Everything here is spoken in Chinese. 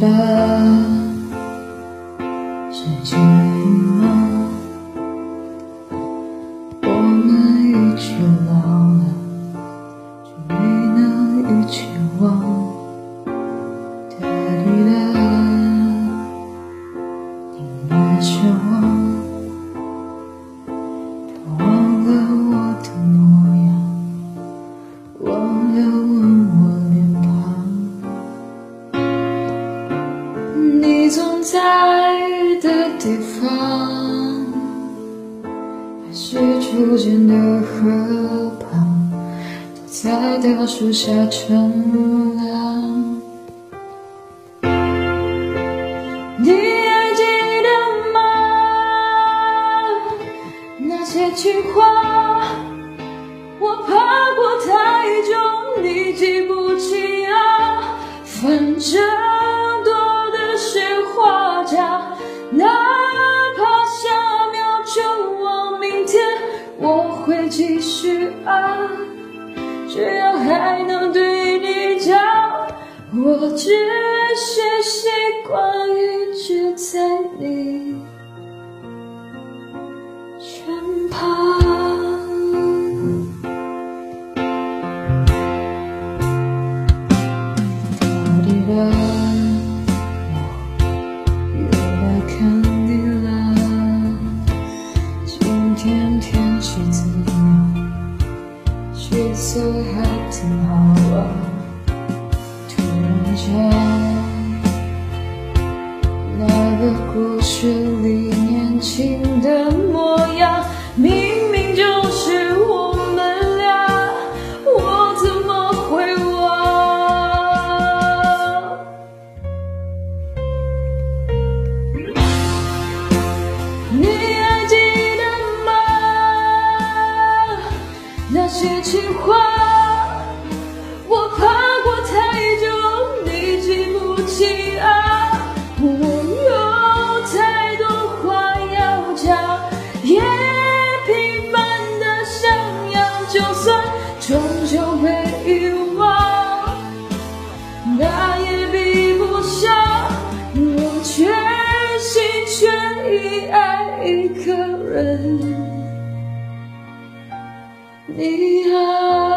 滴答，世界吗？我们一起老了，却没能一起忘。哒滴答，你没失在的地方，还是初见的河旁，都在大树下乘凉。你还记得吗？那些情话，我怕过太久，你记不起啊。反正哪怕下秒就往，明天我会继续啊。只要还能对你讲，我只是习惯一直在你日子啊？气色还挺好啊。突然间，那个故事里年轻那些情话，我怕过太久，你记不起啊。我有太多话要讲，也平凡的像样，就算终究被遗忘，那也比不上我全心全意爱一个人。你啊。